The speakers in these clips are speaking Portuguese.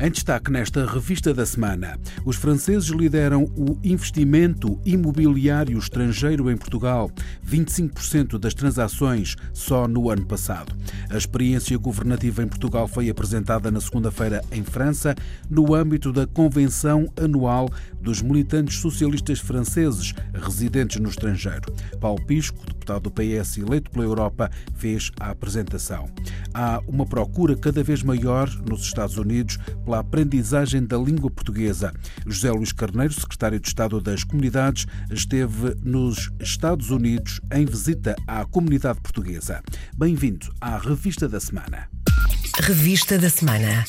Em destaque nesta revista da semana, os franceses lideram o investimento imobiliário estrangeiro em Portugal, 25% das transações só no ano passado. A experiência governativa em Portugal foi apresentada na segunda-feira em França, no âmbito da Convenção Anual dos Militantes Socialistas Franceses residentes no estrangeiro. Paulo Pisco, deputado do PS eleito pela Europa, fez a apresentação. Há uma procura cada vez maior nos Estados Unidos pela aprendizagem da língua portuguesa. José Luís Carneiro, secretário de Estado das Comunidades, esteve nos Estados Unidos em visita à comunidade portuguesa. Bem-vindo à Revista da Semana. Revista da Semana.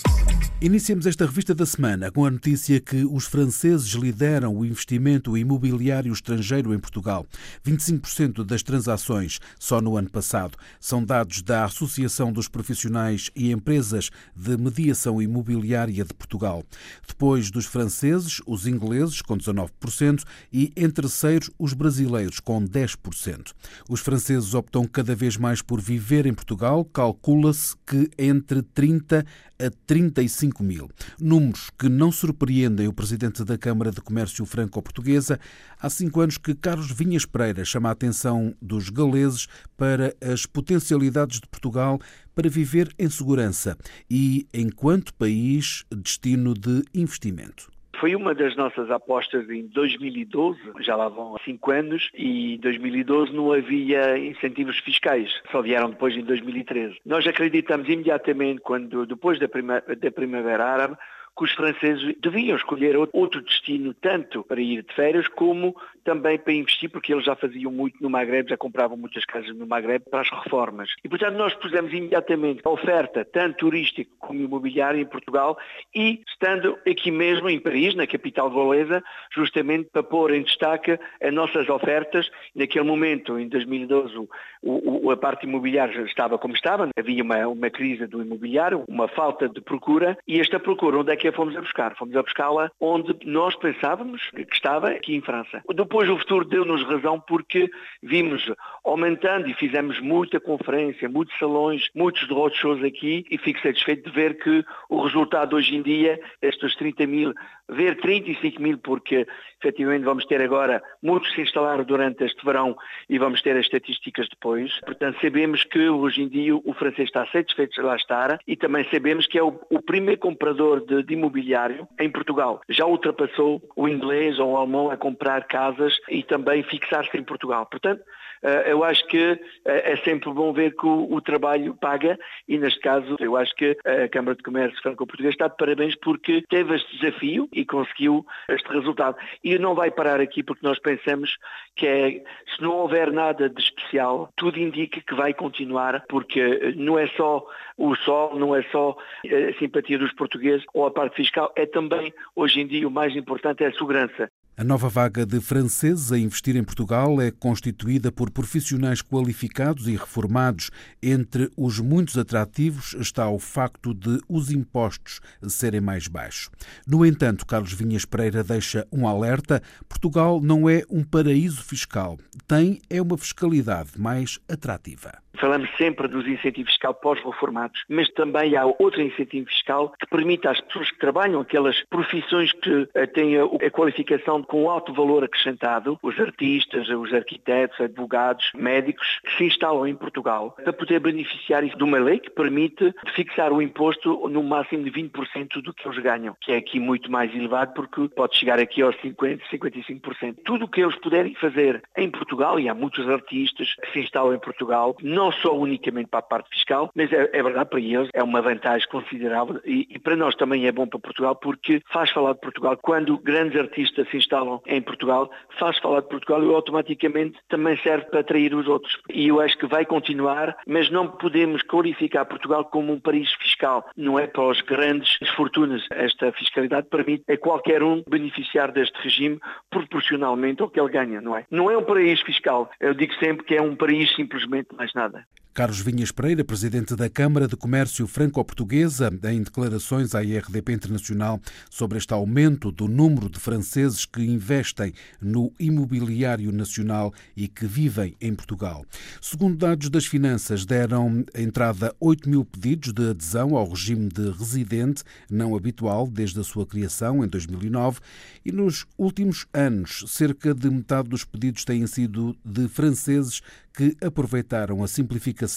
Iniciamos esta revista da semana com a notícia que os franceses lideram o investimento imobiliário estrangeiro em Portugal. 25% das transações só no ano passado. São dados da Associação dos Profissionais e Empresas de Mediação Imobiliária de Portugal. Depois dos franceses, os ingleses, com 19%, e em terceiro, os brasileiros, com 10%. Os franceses optam cada vez mais por viver em Portugal. Calcula-se que entre 30 a 35 mil. Números que não surpreendem o presidente da Câmara de Comércio Franco-Portuguesa. Há cinco anos que Carlos Vinhas Pereira chama a atenção dos galeses para as potencialidades de Portugal para viver em segurança e, enquanto país, destino de investimento. Foi uma das nossas apostas em 2012, já lá vão cinco anos, e em 2012 não havia incentivos fiscais, só vieram depois em 2013. Nós acreditamos imediatamente, quando depois da, prima, da Primavera Árabe, que os franceses deviam escolher outro destino, tanto para ir de férias como também para investir, porque eles já faziam muito no Magreb, já compravam muitas casas no Magreb para as reformas. E, portanto, nós pusemos imediatamente a oferta, tanto turística como imobiliária, em Portugal e estando aqui mesmo em Paris, na capital valesa, justamente para pôr em destaque as nossas ofertas. Naquele momento, em 2012, o, o, a parte imobiliária estava como estava, havia uma, uma crise do imobiliário, uma falta de procura, e esta procura, onde é que a fomos a buscar? Fomos a buscá-la onde nós pensávamos que estava, aqui em França. Depois o futuro deu-nos razão porque vimos aumentando e fizemos muita conferência, muitos salões, muitos roadshows aqui e fico satisfeito de ver que o resultado hoje em dia, estes 30 mil, ver 35 mil porque efetivamente vamos ter agora muitos se instalar durante este verão e vamos ter as estatísticas depois. Portanto, sabemos que hoje em dia o francês está satisfeito de lá estar e também sabemos que é o, o primeiro comprador de, de imobiliário em Portugal. Já ultrapassou o inglês ou o alemão a comprar casas e também fixar-se em Portugal. Portanto, eh, eu acho que eh, é sempre bom ver que o, trabalho paga e, neste caso, eu acho que a Câmara de Comércio Franco-Português está de parabéns porque teve este desafio e conseguiu este resultado. E não vai parar aqui porque nós pensamos que é, se não houver nada de especial, tudo indica que vai continuar porque não é só o sol, não é só a simpatia dos portugueses ou a parte fiscal, é também, hoje em dia, o mais importante é a segurança. A nova vaga de franceses a investir em Portugal é constituída por profissionais qualificados e reformados. Entre os muitos atrativos está o facto de os impostos serem mais baixos. No entanto, Carlos Vinhas Pereira deixa um alerta: Portugal não é um paraíso fiscal, tem é uma fiscalidade mais atrativa. Falamos sempre dos incentivos fiscais para os reformados, mas também há outro incentivo fiscal que permite às pessoas que trabalham aquelas profissões que eh, têm a qualificação com alto valor acrescentado, os artistas, os arquitetos, advogados, médicos, que se instalam em Portugal, para poder beneficiar de uma lei que permite fixar o imposto no máximo de 20% do que eles ganham, que é aqui muito mais elevado porque pode chegar aqui aos 50%, 55%. Tudo o que eles puderem fazer em Portugal, e há muitos artistas que se instalam em Portugal, não não só unicamente para a parte fiscal, mas é, é verdade para eles, é uma vantagem considerável e, e, para nós também é bom para Portugal porque faz falar de Portugal. Quando grandes artistas se instalam em Portugal, faz falar de Portugal e automaticamente também serve para atrair os outros. E eu acho que vai continuar, mas não podemos qualificar Portugal como um país fiscal. Não é para os grandes fortunas. Esta fiscalidade permite a qualquer um beneficiar deste regime proporcionalmente ao que ele ganha, não é? Não é um paraíso fiscal. Eu digo sempre que é um país simplesmente mais nada. Carlos Vinhas Pereira, presidente da Câmara de Comércio Franco-Portuguesa, em declarações à IRDP Internacional sobre este aumento do número de franceses que investem no imobiliário nacional e que vivem em Portugal. Segundo dados das finanças, deram entrada 8 mil pedidos de adesão ao regime de residente não habitual desde a sua criação em 2009 e nos últimos anos cerca de metade dos pedidos têm sido de franceses que aproveitaram a simplificação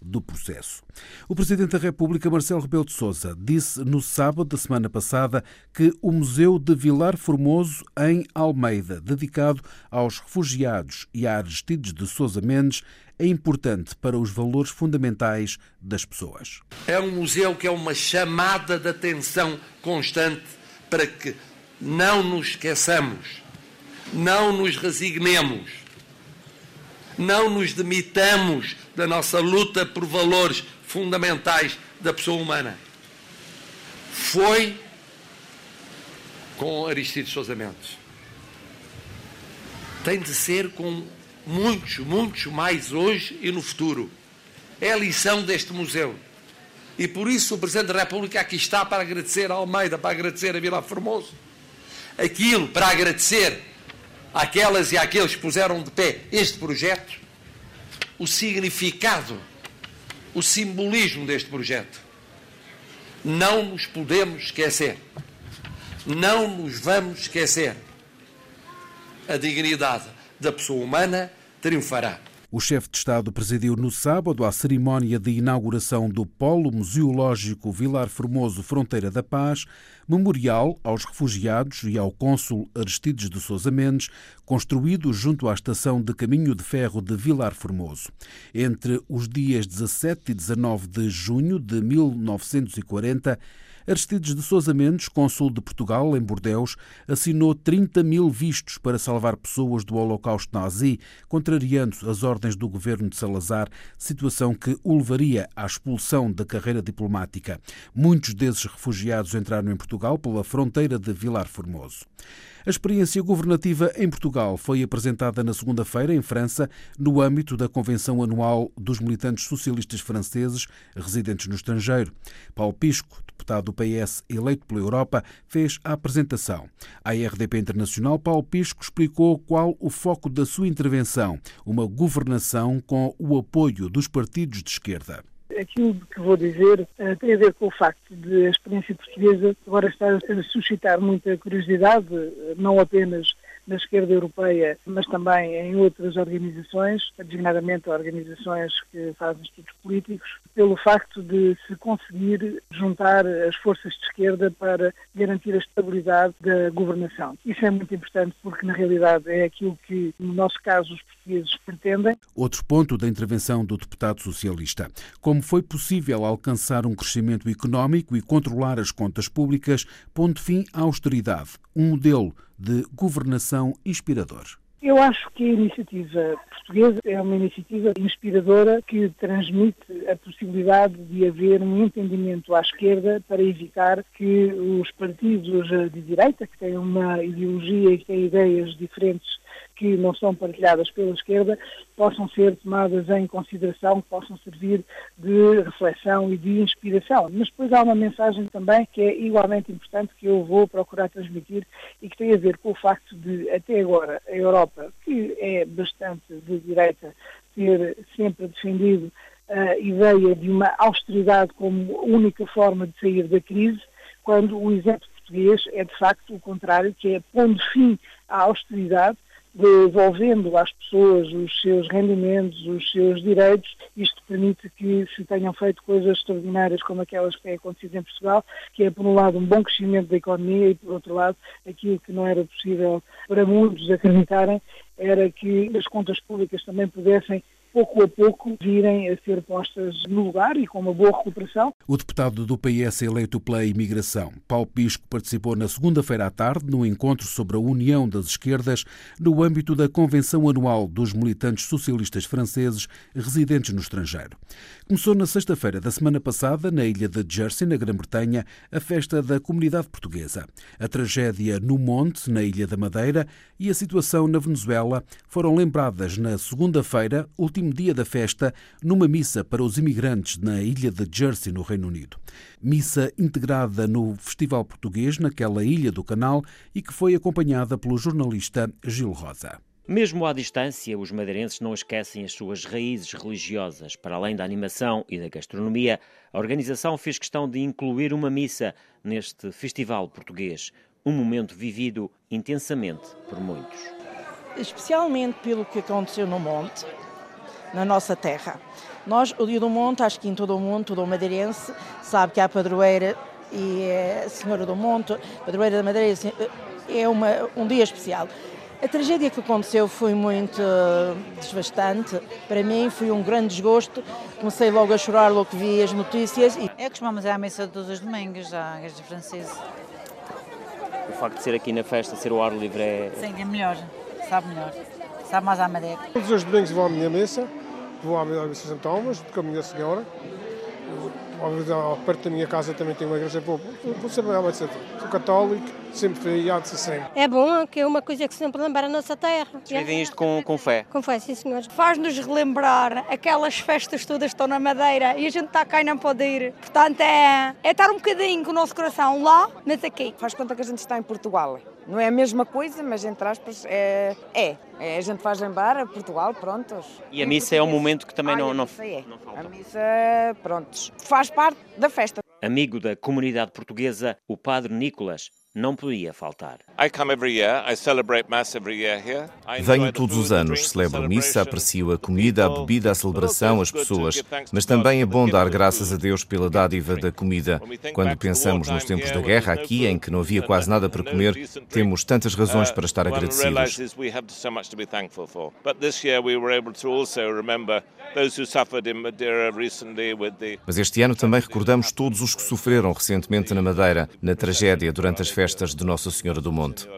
do processo. O Presidente da República, Marcelo Rebelo de Sousa, disse no sábado da semana passada que o Museu de Vilar Formoso, em Almeida, dedicado aos refugiados e a Aristides de Sousa Mendes, é importante para os valores fundamentais das pessoas. É um museu que é uma chamada de atenção constante para que não nos esqueçamos, não nos resignemos não nos demitamos da nossa luta por valores fundamentais da pessoa humana. Foi com Aristides Sousa Mendes. Tem de ser com muitos, muitos mais hoje e no futuro. É a lição deste museu. E por isso o Presidente da República aqui está para agradecer a Almeida, para agradecer a Vila Formoso. Aquilo, para agradecer àquelas e àqueles que puseram de pé este projeto, o significado, o simbolismo deste projeto. Não nos podemos esquecer. Não nos vamos esquecer. A dignidade da pessoa humana triunfará. O chefe de Estado presidiu no sábado a cerimónia de inauguração do Polo Museológico Vilar Formoso Fronteira da Paz, memorial aos refugiados e ao cônsul Aristides de Sousa Mendes, construído junto à estação de caminho de ferro de Vilar Formoso. Entre os dias 17 e 19 de junho de 1940, Aristides de Sousa Mendes, cônsul de Portugal em Bordeus, assinou 30 mil vistos para salvar pessoas do Holocausto nazi, contrariando as ordens do governo de Salazar, situação que o levaria à expulsão da carreira diplomática. Muitos desses refugiados entraram em Portugal pela fronteira de Vilar Formoso. A experiência governativa em Portugal foi apresentada na segunda-feira em França, no âmbito da Convenção Anual dos Militantes Socialistas Franceses residentes no estrangeiro. Paulo Pisco, deputado do PS eleito pela Europa, fez a apresentação. A RDP Internacional, Paulo Pisco explicou qual o foco da sua intervenção, uma governação com o apoio dos partidos de esquerda aquilo que vou dizer eh, tem a ver com o facto de a experiência portuguesa agora estar a suscitar muita curiosidade, eh, não apenas na esquerda europeia, mas também em outras organizações, designadamente organizações que fazem estudos políticos, pelo facto de se conseguir juntar as forças de esquerda para garantir a estabilidade da governação. Isso é muito importante porque, na realidade, é aquilo que, no nosso caso, os portugueses pretendem. Outro ponto da intervenção do deputado socialista. Como foi possível alcançar um crescimento económico e controlar as contas públicas, pondo fim à austeridade, um modelo de governação inspirador? Eu acho que a iniciativa portuguesa é uma iniciativa inspiradora que transmite a possibilidade de haver um entendimento à esquerda para evitar que os partidos de direita, que têm uma ideologia e que têm ideias diferentes que não são partilhadas pela esquerda possam ser tomadas em consideração, possam servir de reflexão e de inspiração. Mas depois há uma mensagem também que é igualmente importante que eu vou procurar transmitir e que tem a ver com o facto de, até agora, a Europa, que é bastante de direita, ter sempre defendido a ideia de uma austeridade como única forma de sair da crise, quando o exemplo português é de facto o contrário, que é pondo fim à austeridade, devolvendo às pessoas os seus rendimentos, os seus direitos. Isto permite que se tenham feito coisas extraordinárias como aquelas que têm acontecido em Portugal, que é, por um lado, um bom crescimento da economia e, por outro lado, aquilo que não era possível para muitos acreditarem era que as contas públicas também pudessem pouco a pouco virem a ser postas no lugar e com uma boa recuperação. O deputado do PS eleito pela imigração, Paulo Pisco, participou na segunda-feira à tarde no encontro sobre a União das Esquerdas no âmbito da Convenção Anual dos Militantes Socialistas Franceses residentes no estrangeiro. Começou na sexta-feira da semana passada, na ilha de Jersey, na Grã-Bretanha, a festa da comunidade portuguesa. A tragédia no Monte, na Ilha da Madeira, e a situação na Venezuela foram lembradas na segunda-feira, último dia da festa numa missa para os imigrantes na ilha de Jersey, no Reino Unido. Missa integrada no Festival Português, naquela ilha do Canal, e que foi acompanhada pelo jornalista Gil Rosa. Mesmo à distância, os madeirenses não esquecem as suas raízes religiosas. Para além da animação e da gastronomia, a organização fez questão de incluir uma missa neste festival português, um momento vivido intensamente por muitos. Especialmente pelo que aconteceu no Monte, na nossa terra. Nós, o Dia do Monte, acho que em todo o mundo, todo o madeirense, sabe que há padroeira e é a Senhora do Monte, padroeira da Madeira, é uma, um dia especial. A tragédia que aconteceu foi muito uh, desbastante. Para mim foi um grande desgosto. Comecei logo a chorar logo que vi as notícias. E... É, costumamos ir à missa todos os domingos, à igreja francesa. O facto de ser aqui na festa, ser o ar livre é... Sim, é melhor. Sabe melhor. Sabe mais à madeira. Todos os domingos vou à minha missa. Vou à missa de São Thomas, com a minha senhora perto da minha casa também tem uma igreja boa. Vou sempre realmente ser sou católico, sempre fui e há de ser sempre. É bom, que é uma coisa que sempre lembra a nossa terra. Vivem isto com, com fé? Com fé, sim senhores. Faz-nos relembrar aquelas festas todas que estão na Madeira e a gente está cá e não pode ir. Portanto, é, é estar um bocadinho com o nosso coração lá, mas aqui. Faz conta que a gente está em Portugal. Não é a mesma coisa, mas entre aspas é. é. é a gente faz lembrar a Portugal, prontos. E a missa é um momento que também Olha, não, não, a missa é. não falta. A missa, prontos, faz parte da festa. Amigo da comunidade portuguesa, o padre Nicolas não podia faltar. Venho todos os anos, celebro missa, aprecio a comida, a bebida, a celebração, as pessoas, mas também é bom dar graças a Deus pela dádiva da comida. Quando pensamos nos tempos da guerra aqui, em que não havia quase nada para comer, temos tantas razões para estar agradecidos. Mas este ano também recordamos todos os que sofreram recentemente na Madeira, na tragédia durante as festas de Nossa Senhora do Monte.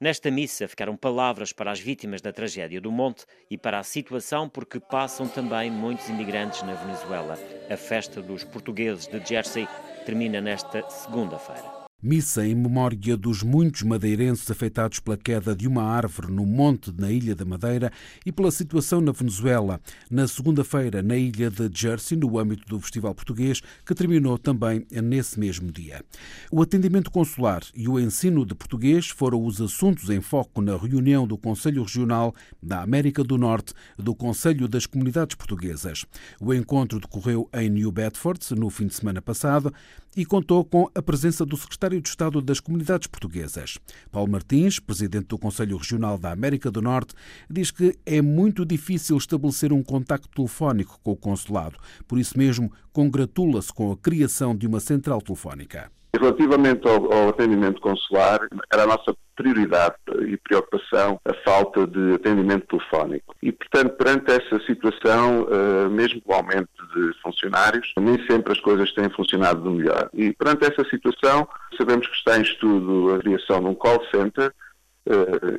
Nesta missa ficaram palavras para as vítimas da tragédia do Monte e para a situação porque passam também muitos imigrantes na Venezuela. A festa dos portugueses de Jersey termina nesta segunda-feira. Missa em memória dos muitos madeirenses afetados pela queda de uma árvore no monte na Ilha da Madeira e pela situação na Venezuela, na segunda-feira na Ilha de Jersey, no âmbito do Festival Português, que terminou também nesse mesmo dia. O atendimento consular e o ensino de português foram os assuntos em foco na reunião do Conselho Regional da América do Norte do Conselho das Comunidades Portuguesas. O encontro decorreu em New Bedford no fim de semana passado e contou com a presença do secretário de Estado das Comunidades Portuguesas. Paulo Martins, presidente do Conselho Regional da América do Norte, diz que é muito difícil estabelecer um contacto telefónico com o consulado. Por isso mesmo, congratula-se com a criação de uma central telefónica. Relativamente ao, ao, atendimento consular, era a nossa prioridade e preocupação a falta de atendimento telefónico. E, portanto, perante essa situação, uh, mesmo com o aumento de funcionários, nem sempre as coisas têm funcionado do melhor. E, perante essa situação, sabemos que está em estudo a criação de um call center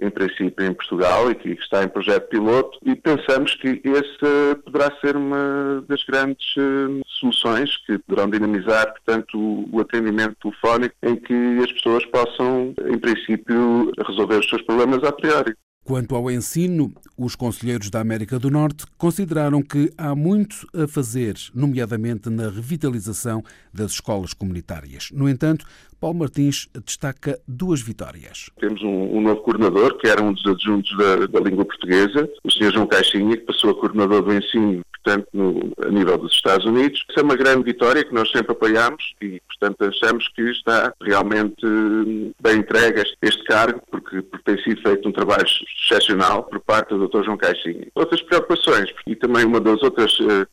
em princípio em Portugal e que está em projeto piloto e pensamos que esse poderá ser uma das grandes uh, soluções que poderão dinamizar, portanto, o, atendimento telefónico em que as pessoas possam, em princípio, resolver os seus problemas a priori. Quanto ao ensino, os conselheiros da América do Norte consideraram que há muito a fazer, nomeadamente na revitalização das escolas comunitárias. No entanto, Paulo Martins destaca duas vitórias. Temos um, um novo coordenador, que era um dos adjuntos da, da língua portuguesa, o Sr. João Caixinha, que passou a coordenador do ensino portanto, no, a nível dos Estados Unidos. Isso é uma grande vitória que nós sempre apoiamos e, portanto, achamos que está realmente hum, bem entregue este, cargo, porque, porque, tem sido feito um trabalho excepcional por parte do Dr. João Caixinha. Outras preocupações, e também uma das outras uh,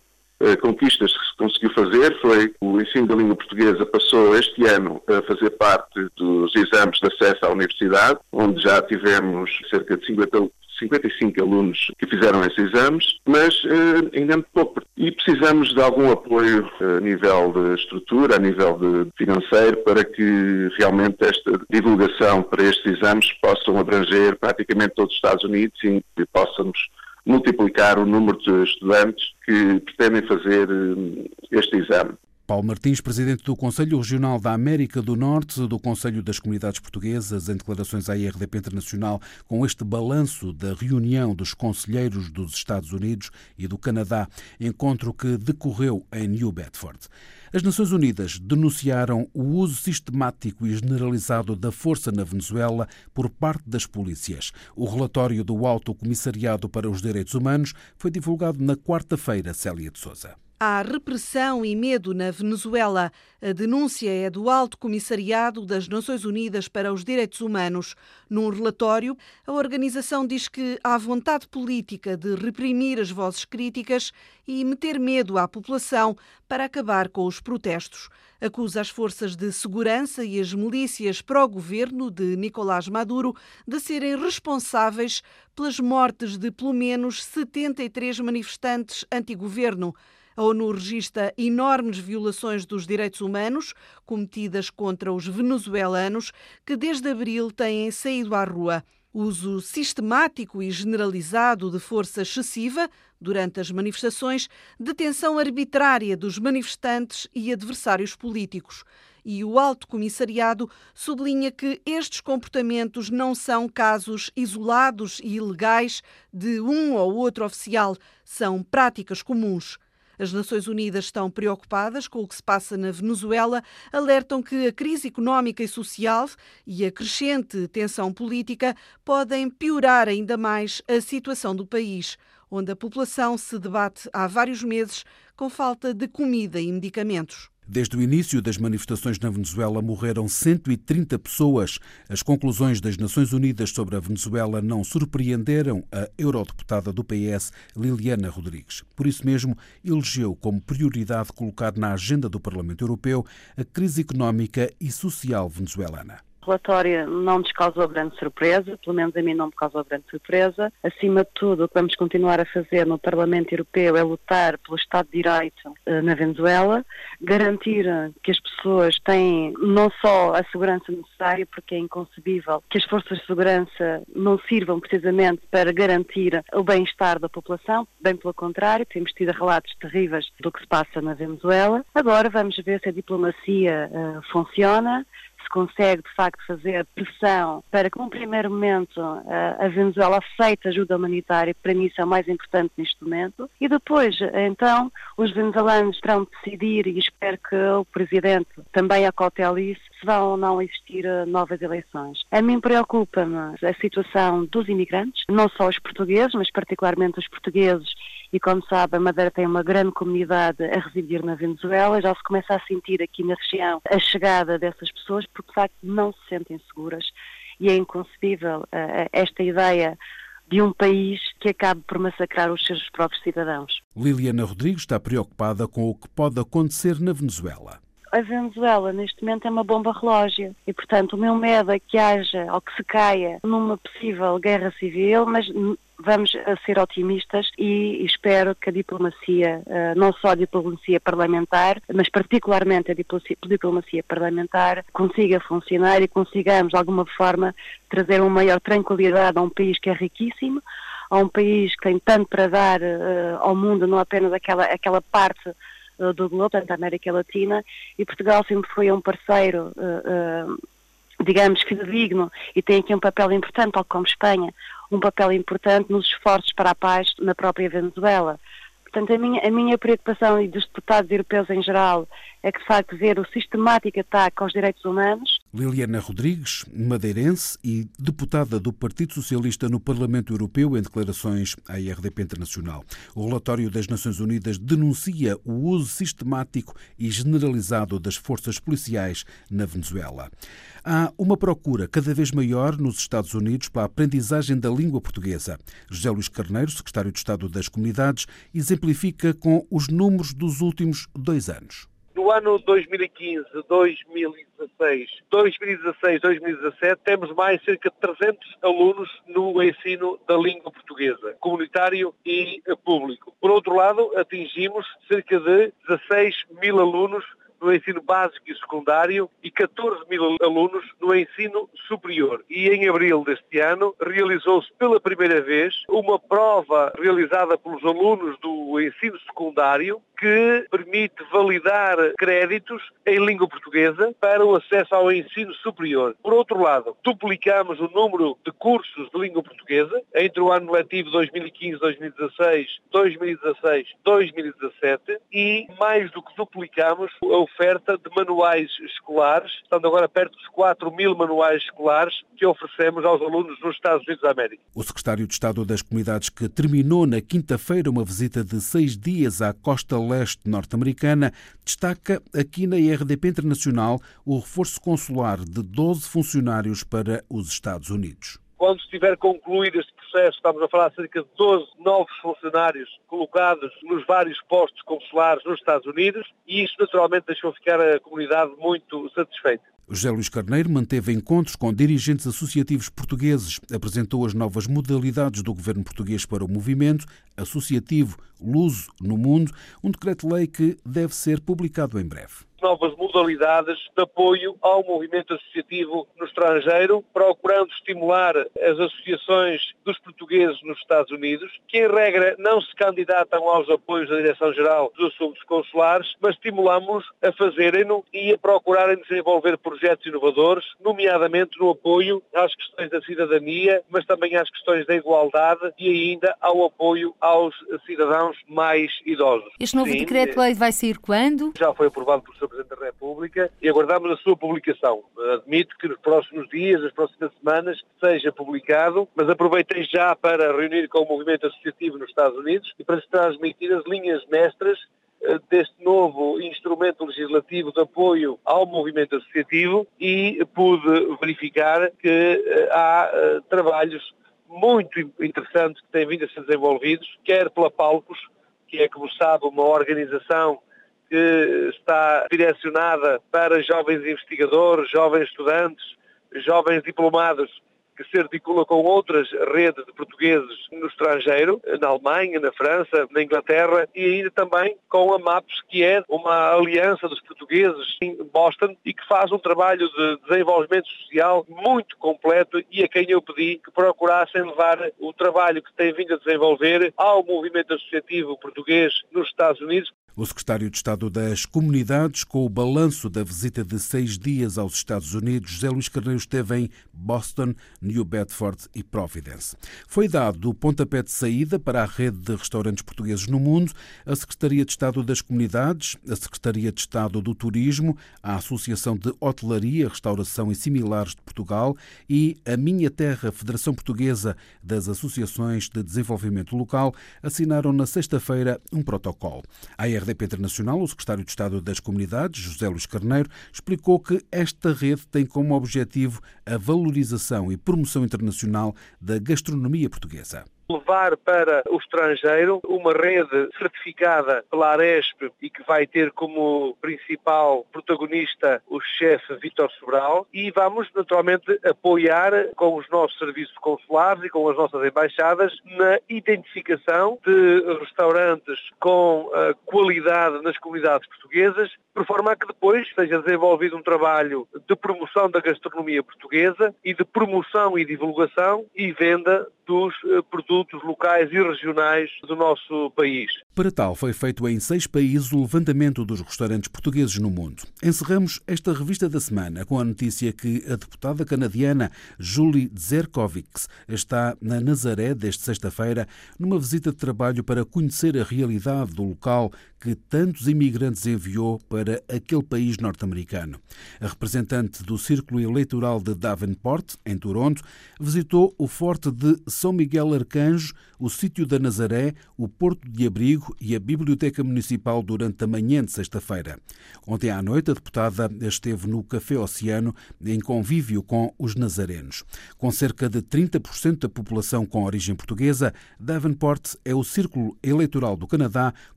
conquistas que se conseguiu fazer foi o ensino da língua portuguesa passou este ano a fazer parte dos exames de acesso à universidade, onde já tivemos cerca de 50 55 alunos que fizeram esses exames, mas uh, ainda muito pouco. E precisamos de algum apoio eh, a nível de estrutura, a nível de financeiro, para que realmente esta divulgação para estes exames possam abranger praticamente todos os Estados Unidos e possamos multiplicar o número de estudantes que pretendem fazer eh, este exame. Paulo Martins, presidente do Conselho Regional da América do Norte, do Conselho das Comunidades Portuguesas, em declarações à IRDP Internacional, com este balanço da reunião dos conselheiros dos Estados Unidos e do Canadá, encontro que decorreu em New Bedford. As Nações Unidas denunciaram o uso sistemático e generalizado da força na Venezuela por parte das polícias. O relatório do Alto Comissariado para os Direitos Humanos foi divulgado na quarta-feira, Célia de Souza. Há repressão e medo na Venezuela. A denúncia é do Alto Comissariado das Nações Unidas para os Direitos Humanos. Num relatório, a organização diz que há vontade política de reprimir as vozes críticas e meter medo à população para acabar com os protestos. Acusa as forças de segurança e as milícias pró-governo de Nicolás Maduro de serem responsáveis pelas mortes de pelo menos 73 manifestantes anti-governo. A ONU registra enormes violações dos direitos humanos cometidas contra os venezuelanos que desde abril têm saído à rua. Uso sistemático e generalizado de força excessiva durante as manifestações, detenção arbitrária dos manifestantes e adversários políticos. E o Alto Comissariado sublinha que estes comportamentos não são casos isolados e ilegais de um ou outro oficial, são práticas comuns. As Nações Unidas estão preocupadas com o que se passa na Venezuela, alertam que a crise económica e social e a crescente tensão política podem piorar ainda mais a situação do país, onde a população se debate há vários meses com falta de comida e medicamentos. Desde o início das manifestações na Venezuela morreram 130 pessoas. As conclusões das Nações Unidas sobre a Venezuela não surpreenderam a eurodeputada do PS, Liliana Rodrigues. Por isso mesmo, elegeu como prioridade colocar na agenda do Parlamento Europeu a crise económica e social venezuelana. Relatório não nos causou grande surpresa, pelo menos a mim não me causou grande surpresa. Acima de tudo, o que vamos continuar a fazer no Parlamento Europeu é lutar pelo Estado de Direito eh, na Venezuela, garantir que as pessoas têm não só a segurança necessária, porque é inconcebível que as forças de segurança não sirvam precisamente para garantir o bem-estar da população, bem pelo contrário, temos tido relatos terríveis do que se passa na Venezuela. Agora vamos ver se a diplomacia uh, funciona, consegue, de facto, fazer pressão para que, num primeiro momento, a Venezuela aceite ajuda humanitária, para mim isso é o mais importante neste momento, e depois, então, os venezuelanos terão de decidir, e espero que o Presidente também acautele isso, se vão ou não existir eh, novas eleições. A mim preocupa-me a situação dos imigrantes, não só os portugueses, mas particularmente os portugueses e como sabe, a Madeira tem uma grande comunidade a residir na Venezuela, já se começa a sentir aqui na região a chegada dessas pessoas porque de facto não se sentem seguras. E é inconcebível uh, esta ideia de um país que acabe por massacrar os seus próprios cidadãos. Liliana Rodrigues está preocupada com o que pode acontecer na Venezuela. A Venezuela neste momento é uma bomba relógio. E, portanto, o meu medo é que haja ou que se caia numa possível guerra civil, mas vamos ser otimistas e espero que a diplomacia, eh, não só a diplomacia parlamentar, mas particularmente a diplomacia parlamentar, consiga funcionar e consigamos, de alguma forma, trazer uma maior tranquilidade a um país que é riquíssimo, a um país que tem tanto para dar uh, ao mundo, não apenas aquela, aquela parte do globo, tanto a América Latina, e Portugal sempre foi um parceiro, digamos, fidedigno e tem aqui um papel importante, tal como Espanha, um papel importante nos esforços para a paz na própria Venezuela. Portanto, a minha, a minha preocupação e dos deputados europeus em geral é que, de facto, ver o sistemático ataque aos direitos humanos. Liliana Rodrigues, madeirense e deputada do Partido Socialista no Parlamento Europeu, em declarações à IRDP Internacional. O relatório das Nações Unidas denuncia o uso sistemático e generalizado das forças policiais na Venezuela. Há uma procura cada vez maior nos Estados Unidos para a aprendizagem da língua portuguesa. José Luís Carneiro, secretário de Estado das Comunidades, exemplifica com os números dos últimos dois anos. No ano 2015, 2016, 2016, 2017, temos mais cerca de 300 alunos no ensino da língua portuguesa, comunitário e público. Por outro lado, atingimos cerca de 16 mil alunos no ensino básico e secundário e 14 mil alunos no ensino superior. E em abril deste ano realizou-se pela primeira vez uma prova realizada pelos alunos do ensino secundário que permite validar créditos em língua portuguesa para o acesso ao ensino superior. Por outro lado, duplicamos o número de cursos de língua portuguesa entre o ano letivo 2015-2016, 2016-2017 e mais do que duplicamos a oferta de manuais escolares, estando agora perto dos 4 mil manuais escolares que oferecemos aos alunos nos Estados Unidos da América. O secretário de Estado das Comunidades, que terminou na quinta-feira uma visita de seis dias à costa leste norte-americana, destaca aqui na RDP Internacional o reforço consular de 12 funcionários para os Estados Unidos. Quando estiver concluído este processo, estamos a falar de cerca de 12 novos funcionários colocados nos vários postos consulares nos Estados Unidos e isso naturalmente deixou ficar a comunidade muito satisfeita. José Luís Carneiro manteve encontros com dirigentes associativos portugueses, apresentou as novas modalidades do governo português para o movimento associativo Luso no Mundo, um decreto-lei que deve ser publicado em breve novas modalidades de apoio ao movimento associativo no estrangeiro, procurando estimular as associações dos portugueses nos Estados Unidos, que em regra não se candidatam aos apoios da Direção-Geral dos Assuntos Consulares, mas estimulamos a fazerem-no e a procurarem desenvolver projetos inovadores, nomeadamente no apoio às questões da cidadania, mas também às questões da igualdade e ainda ao apoio aos cidadãos mais idosos. Este novo decreto-lei vai sair quando? Já foi aprovado por Sr. Presidente da República e aguardamos a sua publicação. Admito que nos próximos dias, nas próximas semanas, seja publicado, mas aproveitei já para reunir com o movimento associativo nos Estados Unidos e para lhes transmitir as linhas mestras eh, deste novo instrumento legislativo de apoio ao movimento associativo e pude verificar que eh, há eh, trabalhos muito interessantes que têm vindo a ser desenvolvidos, quer pela Palcos, que é, como sabe, uma organização que está direcionada para jovens investigadores, jovens estudantes, jovens diplomados que se articula com outras redes de portugueses no estrangeiro, na Alemanha, na França, na Inglaterra e ainda também com a MAPS, que é uma aliança dos portugueses em Boston e que faz um trabalho de desenvolvimento social muito completo e a quem eu pedi que procurassem levar o trabalho que tem vindo a desenvolver ao movimento associativo português nos Estados Unidos, o secretário de Estado das Comunidades, com o balanço da visita de seis dias aos Estados Unidos, José Luís Carneiro esteve em Boston, New Bedford e Providence. Foi dado o pontapé de saída para a rede de restaurantes portugueses no mundo, a Secretaria de Estado das Comunidades, a Secretaria de Estado do Turismo, a Associação de Hotelaria, Restauração e Similares de Portugal e a Minha Terra, Federação Portuguesa das Associações de Desenvolvimento Local, assinaram na sexta-feira um protocolo. A RDP Internacional, o secretário de Estado das Comunidades, José Luís Carneiro, explicou que esta rede tem como objetivo a valorização e promoção internacional da gastronomia portuguesa levar para o estrangeiro uma rede certificada pela Aresp e que vai ter como principal protagonista o chefe Vítor Sobral. E vamos naturalmente apoiar com os nossos serviços consulares e com as nossas embaixadas na identificação de restaurantes com uh, qualidade nas comunidades portuguesas, por forma a que depois seja desenvolvido um trabalho de promoção da gastronomia portuguesa e de promoção e divulgação e venda dos uh, produtos locais e regionais do nosso país. Para tal, foi feito em seis países o levantamento dos restaurantes portugueses no mundo. Encerramos esta revista da semana com a notícia que a deputada canadiana Julie Zerkovics está na Nazaré desde sexta-feira numa visita de trabalho para conhecer a realidade do local que tantos imigrantes enviou para aquele país norte-americano. A representante do Círculo Eleitoral de Davenport, em Toronto, visitou o Forte de São Miguel Arcanjo, o Sítio da Nazaré, o Porto de Abrigo e a Biblioteca Municipal durante a manhã de sexta-feira. Ontem à noite, a deputada esteve no Café Oceano em convívio com os nazarenos. Com cerca de 30% da população com origem portuguesa, Davenport é o círculo eleitoral do Canadá